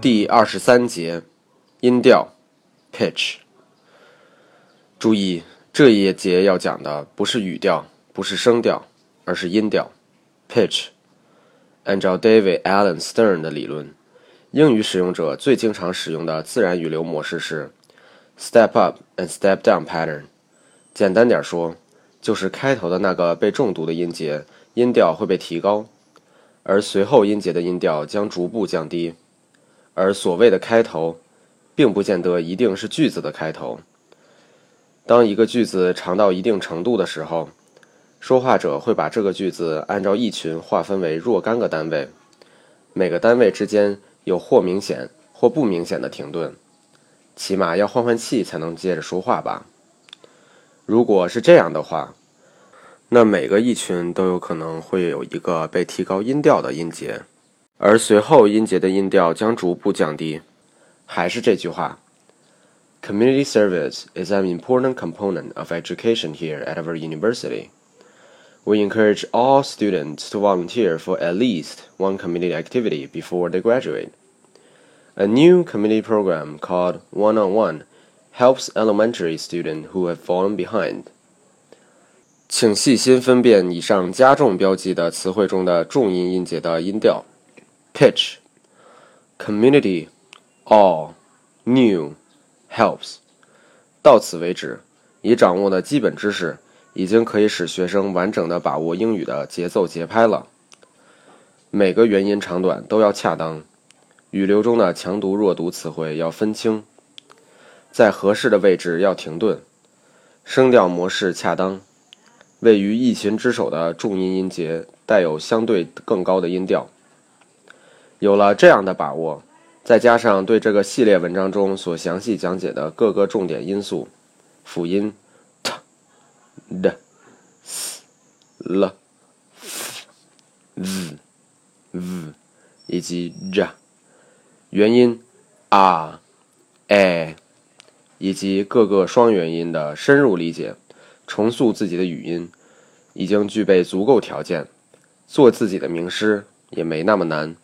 第二十三节，音调，pitch。注意，这一节要讲的不是语调，不是声调，而是音调，pitch。按照 David Allen Stern 的理论，英语使用者最经常使用的自然语流模式是 step up and step down pattern。简单点说，就是开头的那个被重读的音节，音调会被提高。而随后音节的音调将逐步降低，而所谓的开头，并不见得一定是句子的开头。当一个句子长到一定程度的时候，说话者会把这个句子按照一群划分为若干个单位，每个单位之间有或明显或不明显的停顿，起码要换换气才能接着说话吧。如果是这样的话。那每个意群都有可能会有一个被提高音调的音节，而随后音节的音调将逐步降低。还是这句话，Community service is an important component of education here at our university. We encourage all students to volunteer for at least one community activity before they graduate. A new community program called One on One helps elementary students who have fallen behind. 请细心分辨以上加重标记的词汇中的重音音节的音调 ：pitch、community、all、new、helps。到此为止，已掌握的基本知识已经可以使学生完整的把握英语的节奏节拍了。每个元音长短都要恰当，语流中的强读弱读词汇要分清，在合适的位置要停顿，声调模式恰当。位于一琴之首的重音音节带有相对更高的音调。有了这样的把握，再加上对这个系列文章中所详细讲解的各个重点因素——辅音 t、d、s、l、f、z、v 以及 j，元音 r、a 以及各个双元音的深入理解。重塑自己的语音，已经具备足够条件，做自己的名师也没那么难。